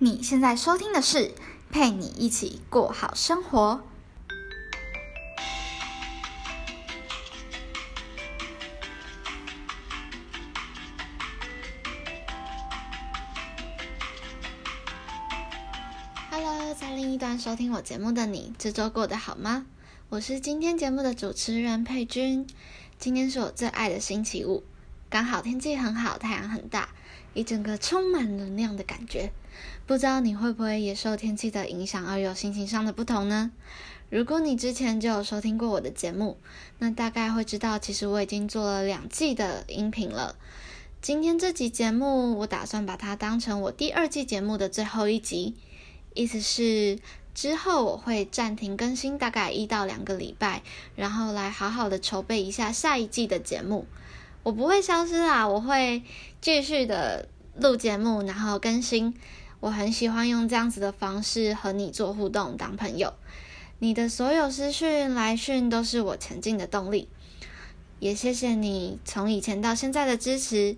你现在收听的是陪你一起过好生活。Hello，在另一端收听我节目的你，这周过得好吗？我是今天节目的主持人佩君。今天是我最爱的星期五，刚好天气很好，太阳很大，一整个充满能量的感觉。不知道你会不会也受天气的影响而有心情上的不同呢？如果你之前就有收听过我的节目，那大概会知道，其实我已经做了两季的音频了。今天这集节目，我打算把它当成我第二季节目的最后一集，意思是之后我会暂停更新大概一到两个礼拜，然后来好好的筹备一下下一季的节目。我不会消失啦，我会继续的录节目，然后更新。我很喜欢用这样子的方式和你做互动，当朋友。你的所有私讯、来讯都是我前进的动力。也谢谢你从以前到现在的支持。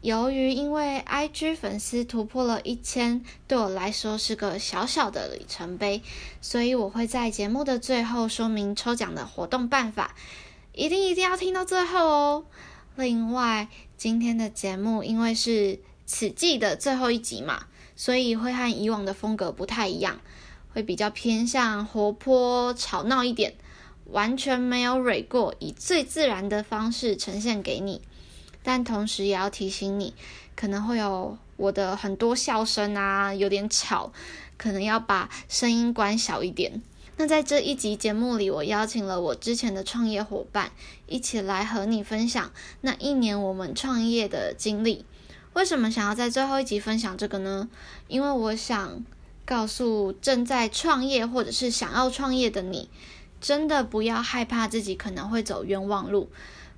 由于因为 IG 粉丝突破了一千，对我来说是个小小的里程碑，所以我会在节目的最后说明抽奖的活动办法，一定一定要听到最后哦。另外，今天的节目因为是此季的最后一集嘛。所以会和以往的风格不太一样，会比较偏向活泼吵闹一点，完全没有蕊过，以最自然的方式呈现给你。但同时也要提醒你，可能会有我的很多笑声啊，有点吵，可能要把声音关小一点。那在这一集节目里，我邀请了我之前的创业伙伴，一起来和你分享那一年我们创业的经历。为什么想要在最后一集分享这个呢？因为我想告诉正在创业或者是想要创业的你，真的不要害怕自己可能会走冤枉路，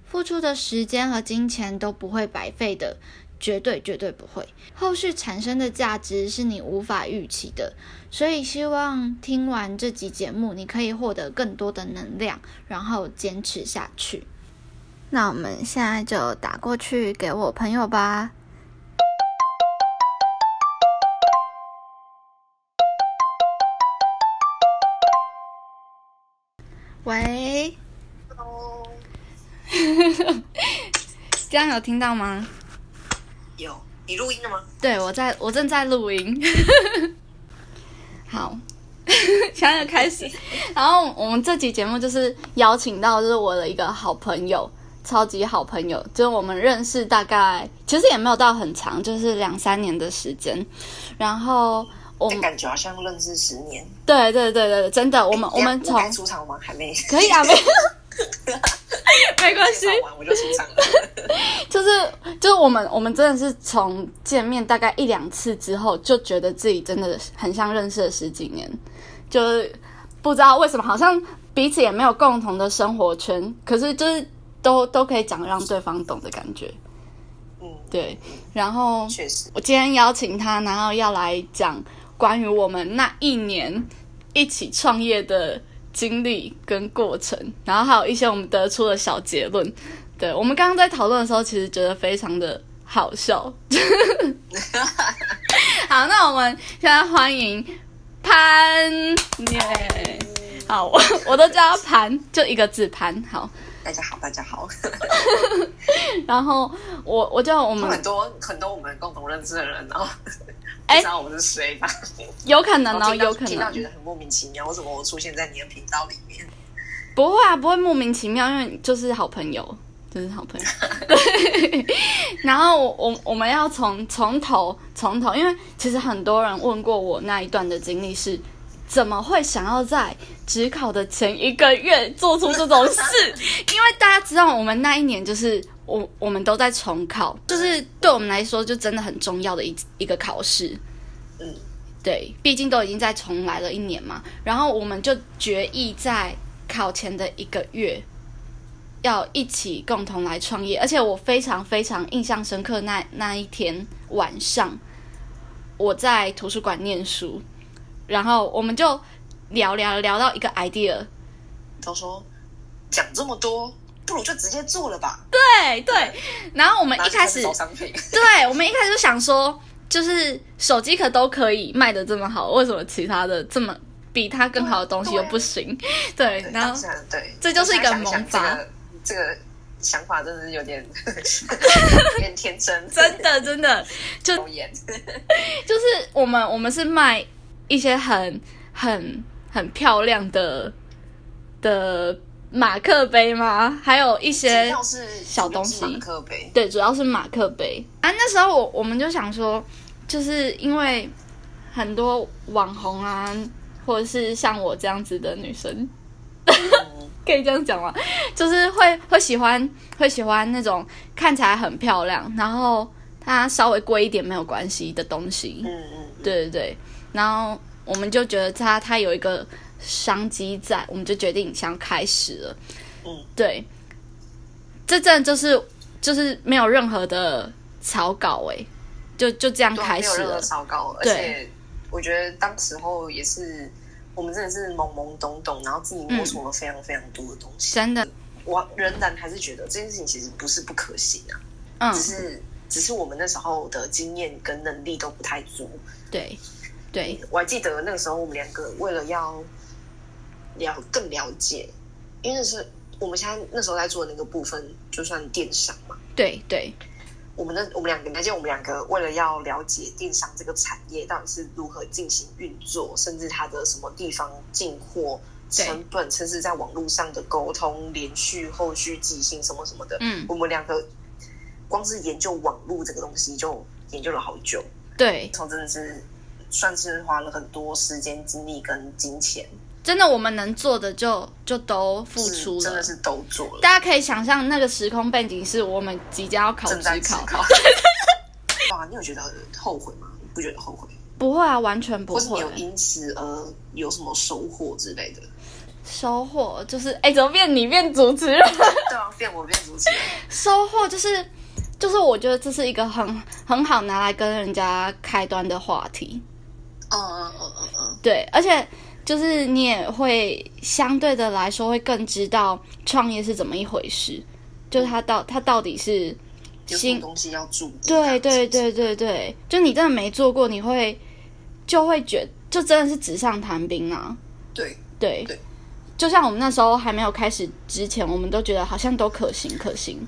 付出的时间和金钱都不会白费的，绝对绝对不会。后续产生的价值是你无法预期的，所以希望听完这集节目，你可以获得更多的能量，然后坚持下去。那我们现在就打过去给我朋友吧。喂，Hello，这样有听到吗？有，你录音了吗？对，我在，我正在录音。好，现在开始。然后我们这期节目就是邀请到，就是我的一个好朋友，超级好朋友，就是我们认识大概其实也没有到很长，就是两三年的时间。然后。我感觉好像认识十年。对对对对，真的，我们我们从出场吗？还没。可以啊，没，没关系。我就出场了。就是就是我们我们真的是从见面大概一两次之后，就觉得自己真的很像认识了十几年，就是不知道为什么，好像彼此也没有共同的生活圈，可是就是都都可以讲让对方懂的感觉。嗯，对。然后确实，我今天邀请他，然后要来讲。关于我们那一年一起创业的经历跟过程，然后还有一些我们得出的小结论。对我们刚刚在讨论的时候，其实觉得非常的好笑。好，那我们现在欢迎潘耶。好，我我都叫他潘，就一个字潘。好，大家好，大家好。然后我我叫我们很多很多我们共同认识的人，然后。不知道我是谁吧？有可能哦，有可能。听到觉得很莫名其妙，为什么我出现在你的频道里面？不会啊，不会莫名其妙，因为就是好朋友，就是好朋友。对。然后我我们要从从头从头，因为其实很多人问过我那一段的经历是，怎么会想要在职考的前一个月做出这种事？因为大家知道，我们那一年就是。我我们都在重考，就是对我们来说就真的很重要的一一个考试。嗯，对，毕竟都已经在重来了一年嘛。然后我们就决议在考前的一个月要一起共同来创业。而且我非常非常印象深刻，那那一天晚上我在图书馆念书，然后我们就聊聊聊到一个 idea，他说讲这么多。不如就直接做了吧。对对，然后我们一开始，对，我们一开始就想说，就是手机壳都可以卖的这么好，为什么其他的这么比它更好的东西又不行？对，对，然后对，这就是一个萌发这个这个想法真的是有点 有点天真，真的真的。就，就是我们我们是卖一些很很很漂亮的的马克杯吗？还有一些小东西马克杯，对，主要是马克杯啊。那时候我我们就想说，就是因为很多网红啊，或者是像我这样子的女生，嗯 可以这样讲吗？就是会会喜欢会喜欢那种看起来很漂亮，然后它稍微贵一点没有关系的东西。嗯嗯，对对对，然后我们就觉得它它有一个商机在，我们就决定想开始了。嗯，对，这阵就是就是没有任何的草稿哎，就就这样开始了。没有任何。糟糕，而且我觉得当时候也是我们真的是懵懵懂懂，然后自己摸索了非常非常多的东西。真的，我仍然还是觉得这件事情其实不是不可行啊，嗯。只，是只是我们那时候的经验跟能力都不太足。对。对，我还记得那个时候我们两个为了要了更了解，因为那是我们现在那时候在做的那个部分，就算电商嘛。对对，我们那我们两个，而且我们两个为了要了解电商这个产业到底是如何进行运作，甚至它的什么地方进货成本，甚至在网络上的沟通、连续、后续寄信什么什么的，嗯我们两个光是研究网络这个东西就研究了好久，对，从真的是算是花了很多时间、精力跟金钱，真的我们能做的就就都付出了。真的是都做了，大家可以想象那个时空背景是我们即将要考职考，考。哇，你有觉得后悔吗？你不觉得后悔？不会啊，完全不会或是你有。因此而有什么收获之类的？收获就是，哎，怎么变你变主持人？对啊，变我变主持人，收获就是，就是我觉得这是一个很很好拿来跟人家开端的话题，嗯嗯嗯嗯嗯，对，而且就是你也会相对的来说会更知道创业是怎么一回事，就是它到它到底是新东西要注意？对对对对对，就你真的没做过，你会就会觉就真的是纸上谈兵啊。对对，对就像我们那时候还没有开始之前，我们都觉得好像都可行可行。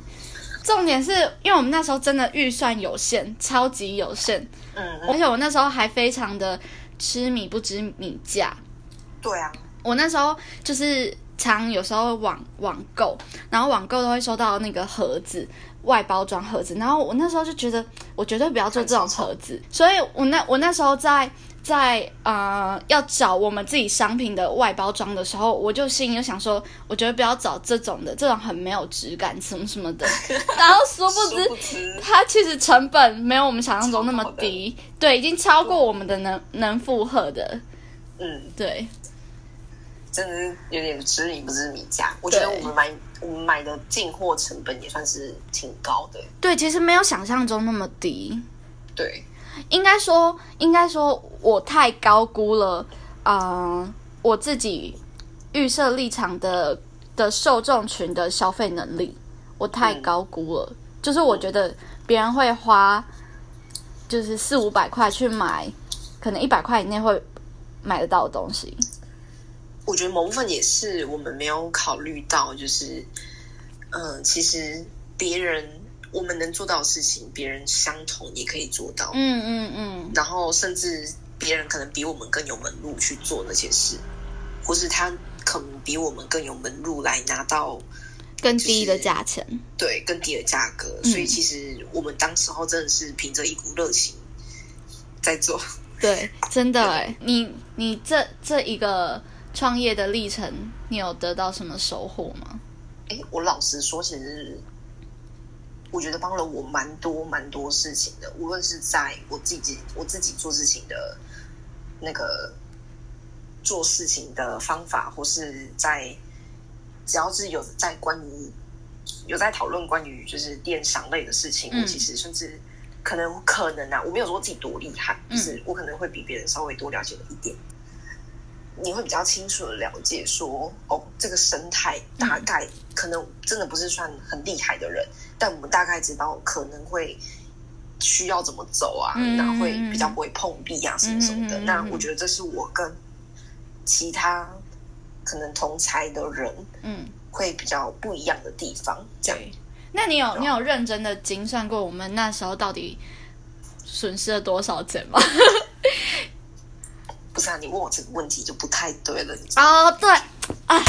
重点是因为我们那时候真的预算有限，超级有限，嗯而嗯，且我那时候还非常的痴迷不知米价。对啊，我那时候就是常有时候网网购，然后网购都会收到那个盒子。外包装盒子，然后我那时候就觉得，我绝对不要做这种盒子，所以我那我那时候在在呃要找我们自己商品的外包装的时候，我就心里就想说，我觉得不要找这种的，这种很没有质感，什么什么的。然后殊不知殊不知。它其实成本没有我们想象中那么低，对，已经超过我们的能能负荷的，嗯，对真的是有点知米不知米价。我觉得我们买我们买的进货成本也算是挺高的。对，其实没有想象中那么低。对，应该说，应该说我太高估了，呃，我自己预设立场的的受众群的消费能力，我太嗯高估了。就是我觉得别人会花，就是四五百块去买，可能一百块以内会买得到的东西。我觉得某部分也是我们没有考虑到，就是，嗯、其实别人我们能做到的事情，别人相同也可以做到。嗯嗯嗯，然后甚至别人可能比我们更有门路去做那些事，或是他可能比我们更有门路来拿到更低的价钱。对更低的价格。嗯所以其实我们当时候真的是凭着一股热情在做。对，真的哎，你你这这一个创业的历程，你有得到什么收获吗？哎，我老实说，其实我觉得帮了我蛮多蛮多事情的，无论是在我自己我自己做事情的那个做事情的方法，或是在只要是有在关于有在讨论关于就是电商类的事情，嗯。我其实甚至可能可能啊，我没有说自己多厉害，嗯就是我可能会比别人稍微多了解了一点。你会比较清楚的了解说，哦，这个生态大概可能真的不是算很厉害的人，但我们大概知道可能会需要怎么走啊，嗯那会比较不会碰壁啊，什么什么的。那我觉得这是我跟其他可能同才的人嗯，会比较不一样的地方。这样，对。那你有你有认真的精算过我们那时候到底损失了多少钱吗？不是啊？你问我这个问题就不太对了。哦，对啊，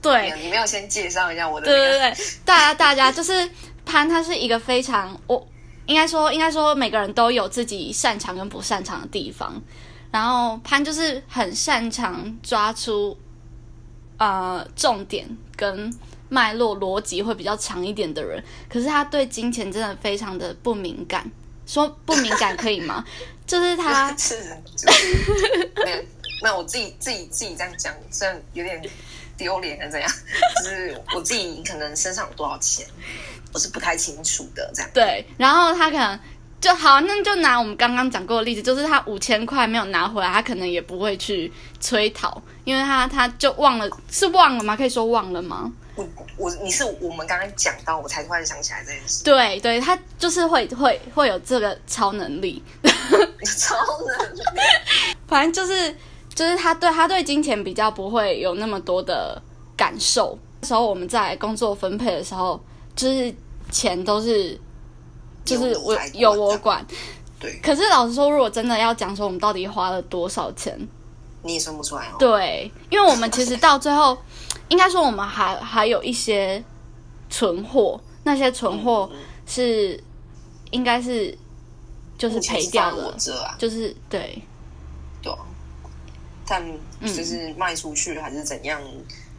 对，你没有先介绍一下我的、对那个对对，大家大家就是潘，他是一个非常我应该说应该说每个人都有自己擅长跟不擅长的地方，然后潘就是很擅长抓出呃重点跟脉络逻辑会比较强一点的人，可是他对金钱真的非常的不敏感。说不敏感可以吗？就是他那我自己自己自己这样讲，虽然有点丢脸还是怎样，就是我自己可能身上有多少钱，我是不太清楚的。这样，对，然后他可能就好，那就拿我们刚刚讲过的例子，就是他五千块没有拿回来，他可能也不会去催讨，因为他他就忘了，是忘了吗？可以说忘了吗？我我你是我们刚刚讲到，我才突然想起来这件事，对对，他就是会会会有这个超能力，超能力。反正就是就是他对他对金钱比较不会有那么多的感受。那时候我们在工作分配的时候，就是钱都是就是我由我来管由我管。对，可是老实说，如果真的要讲说我们到底花了多少钱，你也算不出来哦。对，因为我们其实到最后，应该说我们还还有一些存货，那些存货是应该是就是赔掉了，就是对。对啊，但嗯。就是卖出去还是怎样，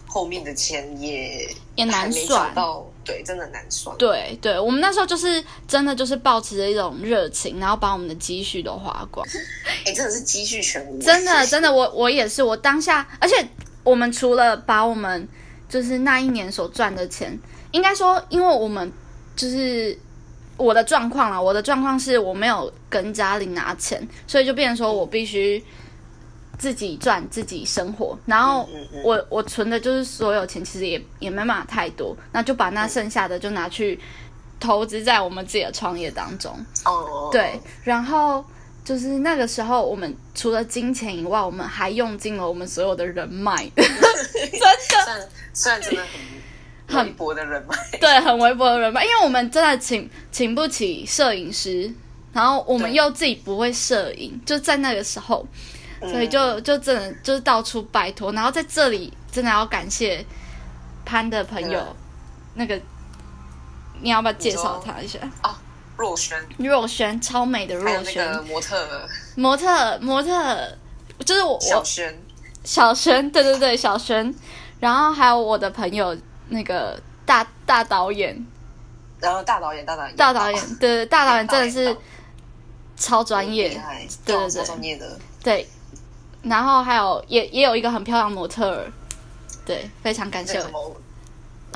后面的钱也也难算。到，对，真的难算。对对，我们那时候就是真的就是抱持着一种热情，然后把我们的积蓄都花光，哎，真的是积蓄全无，真的真的，我我也是，我当下，而且我们除了把我们就是那一年所赚的钱，应该说，因为我们就是我的状况啦，我的状况是我没有跟家里拿钱，所以就变成说我必须自己赚自己生活，然后我我存的就是所有钱，其实也也没办法太多，那就把那剩下的就拿去投资在我们自己的创业当中。哦，对，然后就是那个时候，我们除了金钱以外，我们还用尽了我们所有的人脉，真的。虽然虽然真的很微薄的人脉，对，很微薄的人脉，因为我们真的请请不起摄影师，然后我们又自己不会摄影，就在那个时候，所以就就真的就是到处拜托，然后在这里真的要感谢潘的朋友，那个你要不要介绍他一下？啊，若轩，若轩，超美的若轩，模特。模特模特，就是我我小轩，小轩，对对对，小轩，然后还有我的朋友那个大大导演，然后大导演，大导演，大导演，对对，大导演真的是超专业对对对。超专业的，对，然后还有也也有一个很漂亮模特儿，对，非常感谢。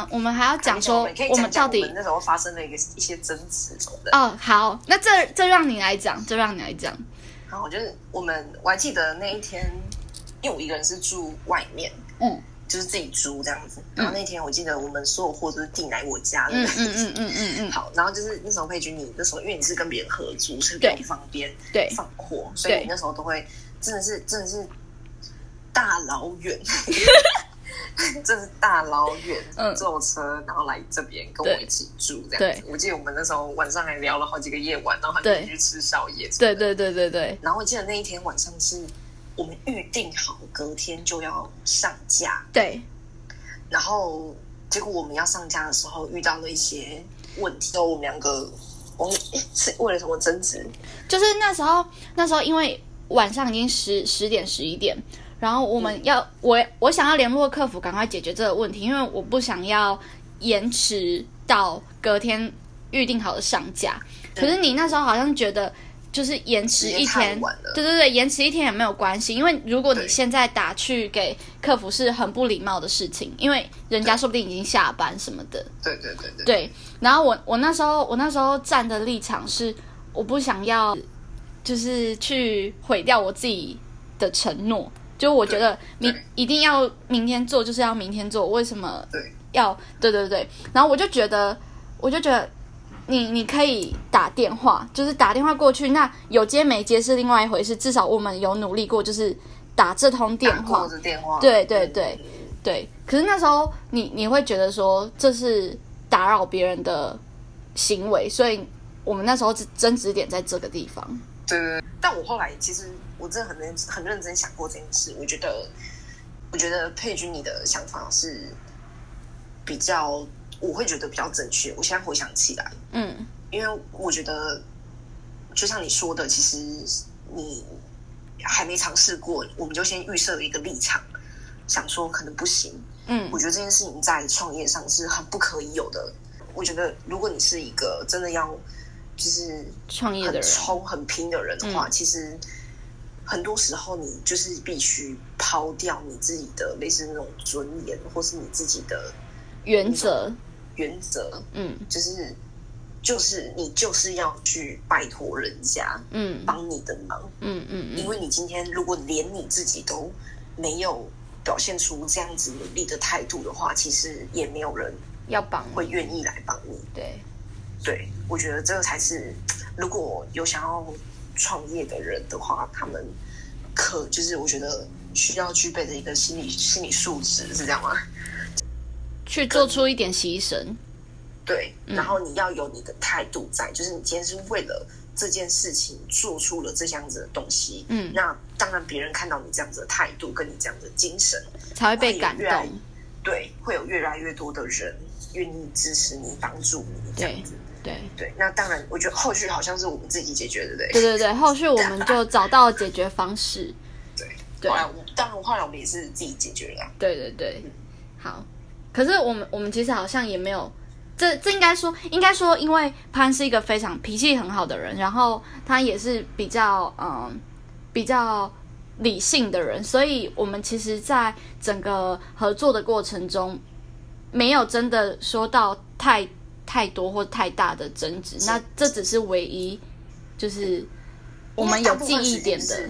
我们还要讲我说我们到底那时候发生的一个一些争执什么的。哦好，那这这让你来讲，这让你来讲，然后就是我们，我还记得那一天，因为我一个人是住外面，嗯。就是自己租这样子。然后那天我记得我们所有货都是订来我家的。嗯嗯嗯嗯嗯嗯，好，然后就是那时候佩君，你那时候因为你是跟别人合租，所以对。比较方便对。放货，所以你那时候都会真的是真的是大老远，真的是大老远嗯坐车，然后来这边跟我一起住这样对子。我记得我们那时候晚上还聊了好几个夜晚，然后还一起去吃宵夜。对。对对对对，然后我记得那一天晚上是我们预定好隔天就要上架，对然后结果我们要上架的时候遇到了一些问题，然后我们两个我们是为了什么争执？就是那时候，那时候因为晚上已经十十点十一点，然后我们要、我我想要联络客服，赶快解决这个问题，因为我不想要延迟到隔天预定好的上架。可是你那时候好像觉得。就是延迟一天，对对对，延迟一天也没有关系，因为如果你现在打去给客服是很不礼貌的事情，因为人家说不定已经下班什么的。对对对对，对，然后我我那时候我那时候站的立场是，我不想要就是去毁掉我自己的承诺，就我觉得明一定要明天做，就是要明天做，为什么要对对对？然后我就觉得，我就觉得你你可以打电话，就是打电话过去，那有接没接是另外一回事，至少我们有努力过，就是打这通电话。电话，对对对嗯，对，可是那时候你你会觉得说这是打扰别人的行为，所以我们那时候只争执点在这个地方。对对对。但我后来其实我真的很认很认真想过这件事，我觉得我觉得佩君你的想法是比较，我会觉得比较正确。我现在回想起来，嗯因为我觉得就像你说的，其实你还没尝试过，我们就先预设了一个立场，想说可能不行。嗯我觉得这件事情在创业上是很不可以有的。我觉得如果你是一个真的要就是创业的人，冲、很拼的人的话，嗯。其实很多时候你就是必须抛掉你自己的类似那种尊严，或是你自己的原则，原则，嗯。就是就是你就是要去拜托人家嗯。帮你的忙，嗯嗯嗯，因为你今天如果连你自己都没有表现出这样子努力的态度的话，其实也没有人要帮会愿意来帮你。对，对，我觉得这个才是，如果有想要创业的人的话，他们可就是我觉得需要具备的一个心理心理素质是这样吗？去做出一点牺牲，对，嗯然后你要有你的态度在，就是你今天是为了这件事情做出了这样子的东西，嗯那当然别人看到你这样子的态度跟你这样的精神，才会被感动。对，会有越来越多的人愿意支持你、帮助你这样子。对对，那当然，我觉得后续好像是我们自己解决的，对不对对对，后续我们就找到了解决方式。对，对后来我当然后来我们也是自己解决了啊。对对对，好。可是我们我们其实好像也没有，这这应该说应该说，因为潘是一个非常脾气很好的人，然后他也是比较嗯比较理性的人，所以我们其实，在整个合作的过程中，没有真的说到太太多或太大的争执。那这只是唯一，就是我们有记忆点的。。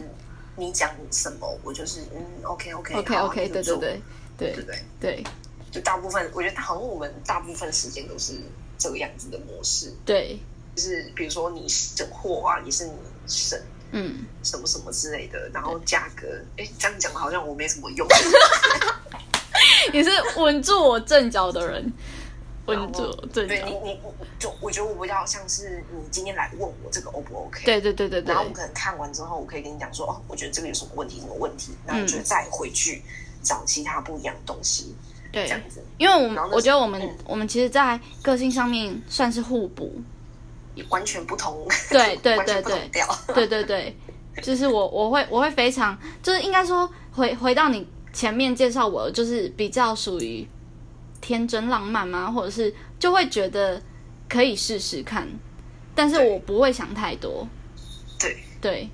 你讲什么，我就是嗯，OK OK OK OK，对对对对对对，对就大部分我觉得好像我们大部分时间都是这个样子的模式，对，就是比如说你省货啊，也是你省嗯。什么什么之类的，然后价格，哎，这样讲好像我没什么用。你是稳住我阵脚的人，稳住我阵脚对你。你就我觉得我比较像是你今天来问我这个 O 不 OK？对对对对对然后我可能看完之后，我可以跟你讲说，哦，我觉得这个有什么问题，什么问题，然后嗯你就再回去找其他不一样的东西，这对样，子。因为我我觉得我们、嗯我们其实，在个性上面算是互补。完全不同，对对对对。对对对，就是我我会我会非常就是应该说回回到你前面介绍我，就是比较属于天真浪漫吗？或者是就会觉得可以试试看，但是我不会想太多。对。对，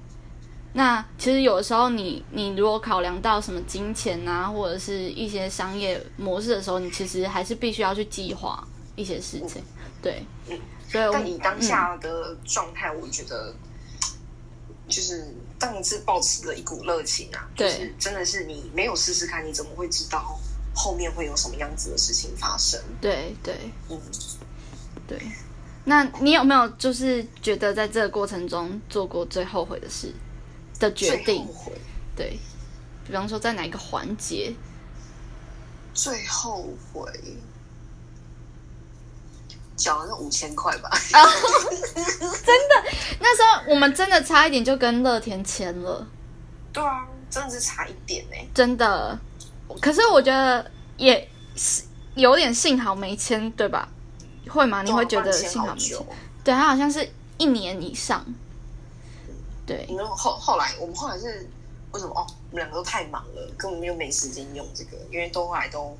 那其实有的时候你你如果考量到什么金钱啊，或者是一些商业模式的时候，你其实还是必须要去计划一些事情。对，嗯所以我但以当下的状态，我觉得就是当然是保持了一股热情啊，就对。是真的是你没有试试看，你怎么会知道后面会有什么样子的事情发生？对对嗯，对。那你有没有就是觉得在这个过程中做过最后悔的事的决最定后？悔，对，比方说在哪一个环节？最后悔。缴了那五千块吧，真的那时候我们真的差一点就跟乐天签了。对啊，真的是差一点呢、真的。可是我觉得也是有点幸好没签，对吧？会吗？你会觉得幸好没签？？对，他好像是一年以上。对你，们后后来，我们后来是为什么？哦，我们两个都太忙了，根本没有没时间用这个，因为都后来都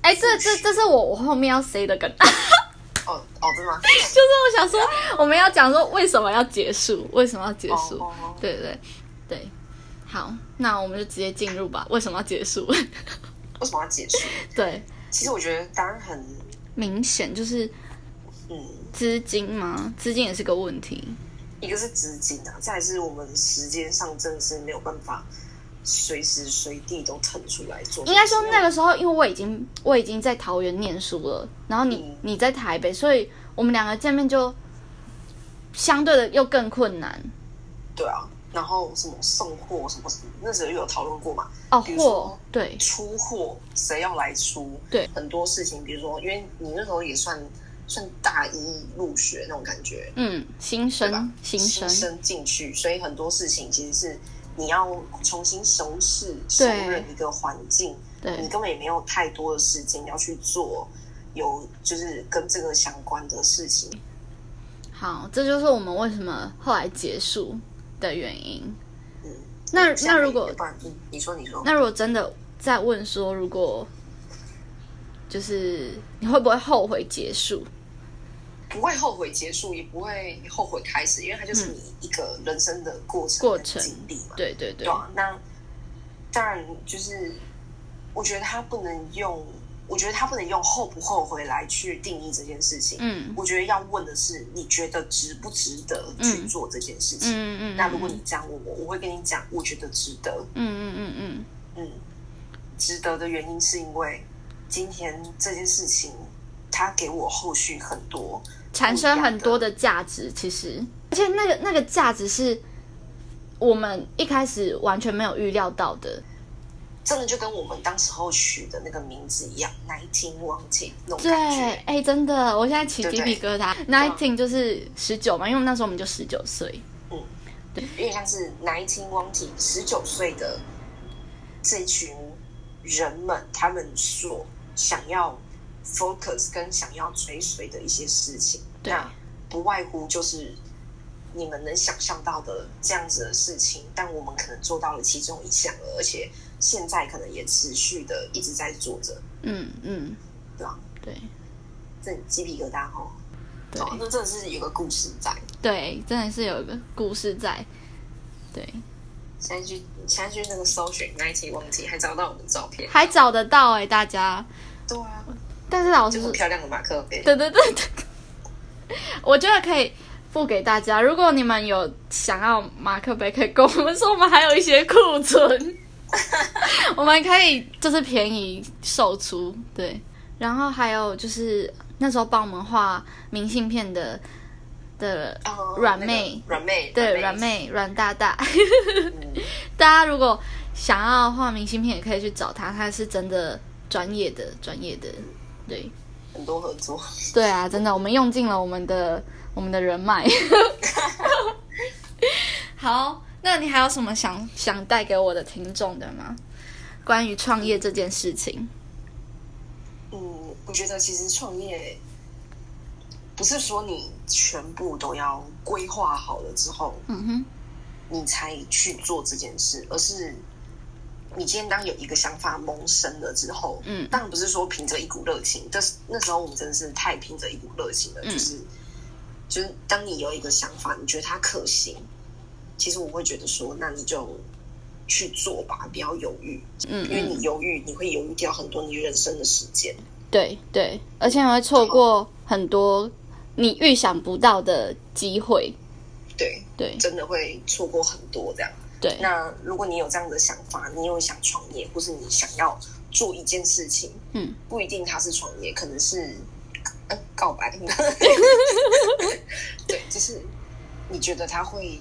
哎，这这这是我我后面要 say 的梗，哦哦，真的吗？就是我想说我们要讲说为什么要结束，为什么要结束？哦哦对对对，好，那我们就直接进入吧。为什么要结束？为什么要结束？对，其实我觉得答案很明显就是嗯，资金嘛，资金也是个问题。一个是资金啊，再来是我们时间上真的是没有办法随时随地都腾出来做。应该说那个时候，因为我已经我已经在桃园念书了，然后你、嗯你在台北，所以我们两个见面就相对的又更困难对啊，然后什么送货什么什么，那时候有讨论过嘛？哦。比如对出货谁要来出？对很多事情，比如说，因为你那时候也算算大一入学那种感觉，嗯，新对吧生？新生进去，所以很多事情其实是你要重新熟识、熟认一个环境，你根本也没有太多的时间要去做有就是跟这个相关的事情。好，这就是我们为什么后来结束的原因。嗯，那那如果你说你说，那如果真的再问说，如果就是你会不会后悔结束？不会后悔结束，也不会后悔开始，因为它就是你一个人生的过程、嗯过程经历嘛。对对对对，啊，那当然就是，我觉得他不能用，我觉得他不能用后不后悔来去定义这件事情。嗯我觉得要问的是，你觉得值不值得去做这件事情？嗯嗯。那如果你这样问我，我会跟你讲，我觉得值得。嗯嗯嗯嗯嗯，值得的原因是因为今天这件事情，它给我后续很多产生很多的价值，其实，而且那个那个价值是我们一开始完全没有预料到的。真的就跟我们当时候取的那个名字一样，nineteen wanted 那种对，感觉。哎、真的，我现在起鸡皮疙瘩。Nineteen 就是十九嘛，因为我们那时候我们就十九岁。嗯，对有点像是 nineteen wanted 十九岁的这群人们，他们所想要 focus 跟想要追随的一些事情，对那不外乎就是你们能想象到的这样子的事情，但我们可能做到了其中一项了，而且现在可能也持续的一直在做着，嗯嗯，对吧？对这鸡皮疙瘩哦，对哦，那真的是有个故事在。对，真的是有一个故事在。对，现在去现在去那个搜寻 nineteen wanted，还找到我们的照片，还找得到哎、大家。对啊，但是老师就很漂亮的马克杯。对对对对，我觉得可以付给大家。如果你们有想要马克杯，可以跟我们说，我们还有一些库存，我们可以就是便宜售出。对，然后还有就是那时候帮我们画明信片的的哦软妹，那个软妹，对软，妹软大大，嗯，大家如果想要画明信片，也可以去找他，他是真的专业的专业的，对。很多合作。对啊，真的，我们用尽了我们的我们的人脉。好，那你还有什么想想带给我的听众的吗？关于创业这件事情，嗯，我觉得其实创业不是说你全部都要规划好了之后，嗯哼，你才去做这件事，而是你今天当有一个想法萌生了之后，嗯。当然不是说凭着一股热情，但是那时候我们真的是太凭着一股热情了，嗯。就是就是当你有一个想法，你觉得它可行，其实我会觉得说，那你就去做吧，不要犹豫，嗯因为你嗯，犹豫，你会犹豫掉很多你人生的时间。对对，而且你会错过很多你预想不到的机会。对，对真的会错过很多这样。对，那如果你有这样的想法，你有想创业，或是你想要做一件事情，嗯，不一定它是创业，可能是呃告白。对，就是你觉得他会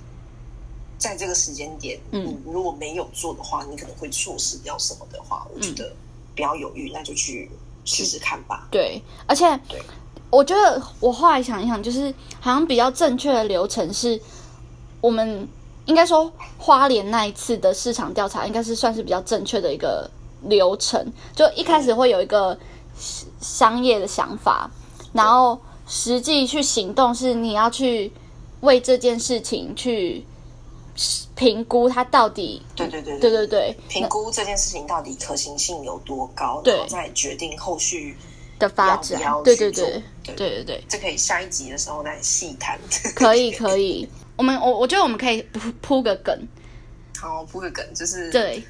在这个时间点，嗯你如果没有做的话，你可能会错失掉什么的话，我觉得不要犹豫，那就去试试看吧。对，而且对我觉得我后来想一想，就是好像比较正确的流程是，我们应该说花莲那一次的市场调查，应该是算是比较正确的一个流程。就一开始会有一个商业的想法，然后实际去行动，是你要去为这件事情去评估它到底，对对对对。对对评估这件事情到底可行性有多高，然后再决定后续的发展。要，对对对。对对对。对。这可以下一集的时候再细谈。可以 可以，我们我我觉得我们可以铺铺个梗，好，铺个梗，就是对。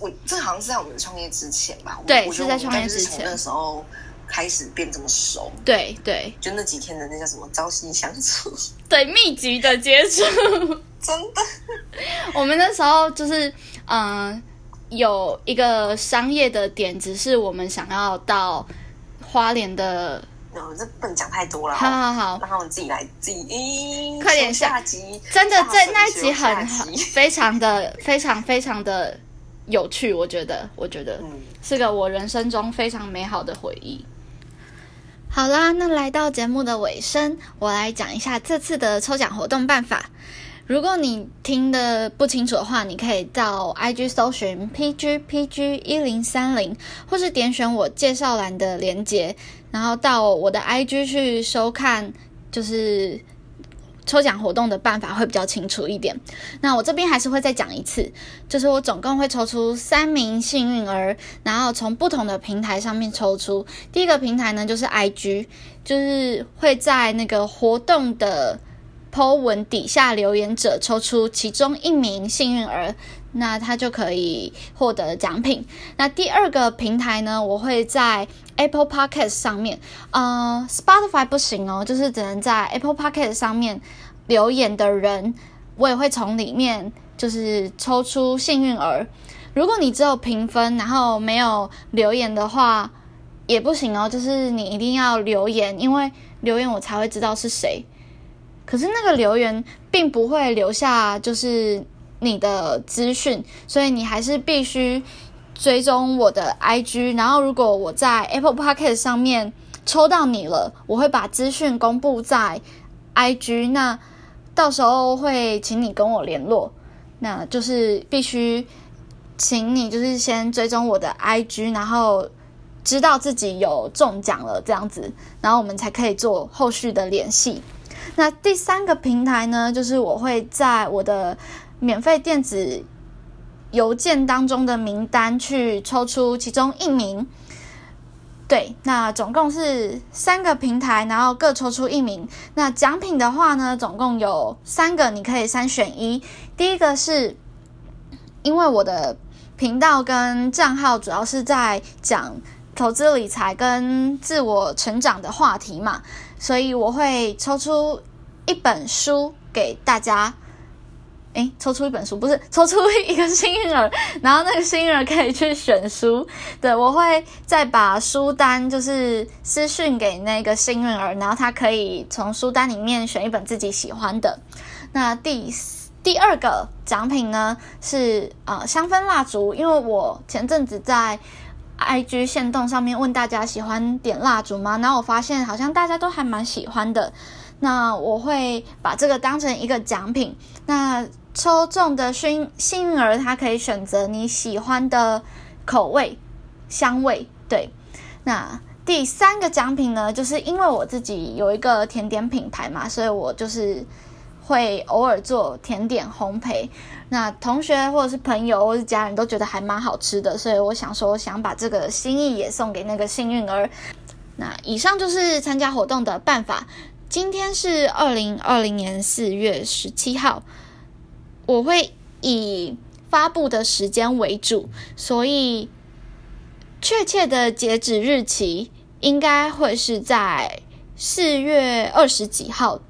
我这好像是在我们创业之前吧？对是在创业之前。从那时候开始变这么熟，对对。就那几天的那叫什么朝夕相处，对，密集的接触。真的。我们那时候就是嗯、呃有一个商业的点子，是我们想要到花莲的呃，这不能讲太多了，好好好，让他们自己来自己，快点下集，真的下这那一集很非常的非常非常的有趣，我觉得，我觉得嗯，是个我人生中非常美好的回忆。好啦，那来到节目的尾声，我来讲一下这次的抽奖活动办法。如果你听得不清楚的话，你可以到 IG 搜寻 PG PG 一零三零，或是点选我介绍栏的链接，然后到我的 IG 去收看，就是抽奖活动的办法会比较清楚一点。那我这边还是会再讲一次，就是我总共会抽出三名幸运儿，然后从不同的平台上面抽出。第一个平台呢就是 IG，就是会在那个活动的 Po 文底下留言者抽出其中一名幸运儿，那他就可以获得奖品。那第二个平台呢，我会在 Apple Podcast 上面，呃，Spotify 不行哦，就是只能在 Apple Podcast 上面留言的人，我也会从里面就是抽出幸运儿。如果你只有评分，然后没有留言的话，也不行哦，就是你一定要留言，因为留言我才会知道是谁。可是那个留言并不会留下就是你的资讯，所以你还是必须追踪我的 IG。然后如果我在 Apple Podcast 上面抽到你了，我会把资讯公布在 IG。那到时候会请你跟我联络，那就是必须请你就是先追踪我的 IG，然后知道自己有中奖了这样子，然后我们才可以做后续的联系。那第三个平台呢，就是我会在我的免费电子邮件当中的名单去抽出其中一名。对，那总共是三个平台，然后各抽出一名。那奖品的话呢，总共有三个，你可以三选一。第一个是因为我的频道跟账号主要是在讲投资理财跟自我成长的话题嘛，所以我会抽出一本书给大家。诶，抽出一本书不是抽出一个幸运儿，然后那个幸运儿可以去选书。对我会再把书单就是私讯给那个幸运儿，然后他可以从书单里面选一本自己喜欢的。那第第二个奖品呢是呃香氛蜡烛，因为我前阵子在 IG 线动上面问大家喜欢点蜡烛吗？然后我发现好像大家都还蛮喜欢的。那我会把这个当成一个奖品。那抽中的幸幸运儿，他可以选择你喜欢的口味、香味。对，那第三个奖品呢，就是因为我自己有一个甜点品牌嘛，所以我就是会偶尔做甜点烘焙。那同学或者是朋友或者是家人都觉得还蛮好吃的，所以我想说，想把这个心意也送给那个幸运儿。那以上就是参加活动的办法。今天是二零二零年四月十七号，我会以发布的时间为主，所以确切的截止日期应该会是在四月二十几号。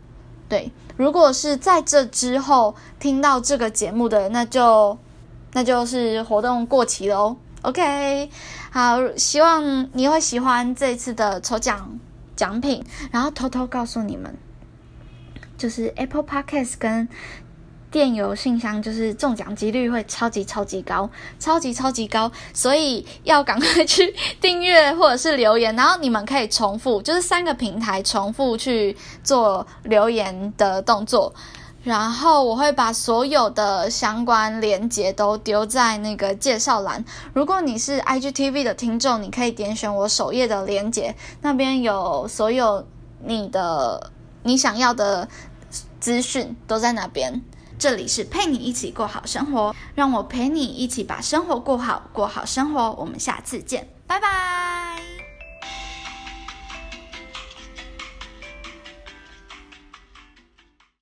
对，如果是在这之后听到这个节目的，那就那就是活动过期喽。OK，好，希望你会喜欢这次的抽奖。奖品，然后偷偷告诉你们，就是 Apple Podcast 跟电邮信箱，就是中奖几率会超级超级高，超级超级高，所以要赶快去订阅或者是留言，然后你们可以重复，就是三个平台重复去做留言的动作。然后我会把所有的相关链接都丢在那个介绍栏。如果你是 IGTV 的听众，你可以点选我首页的链接，那边有所有你的你想要的资讯都在那边。这里是陪你一起过好生活，让我陪你一起把生活过好，过好生活。我们下次见，拜拜。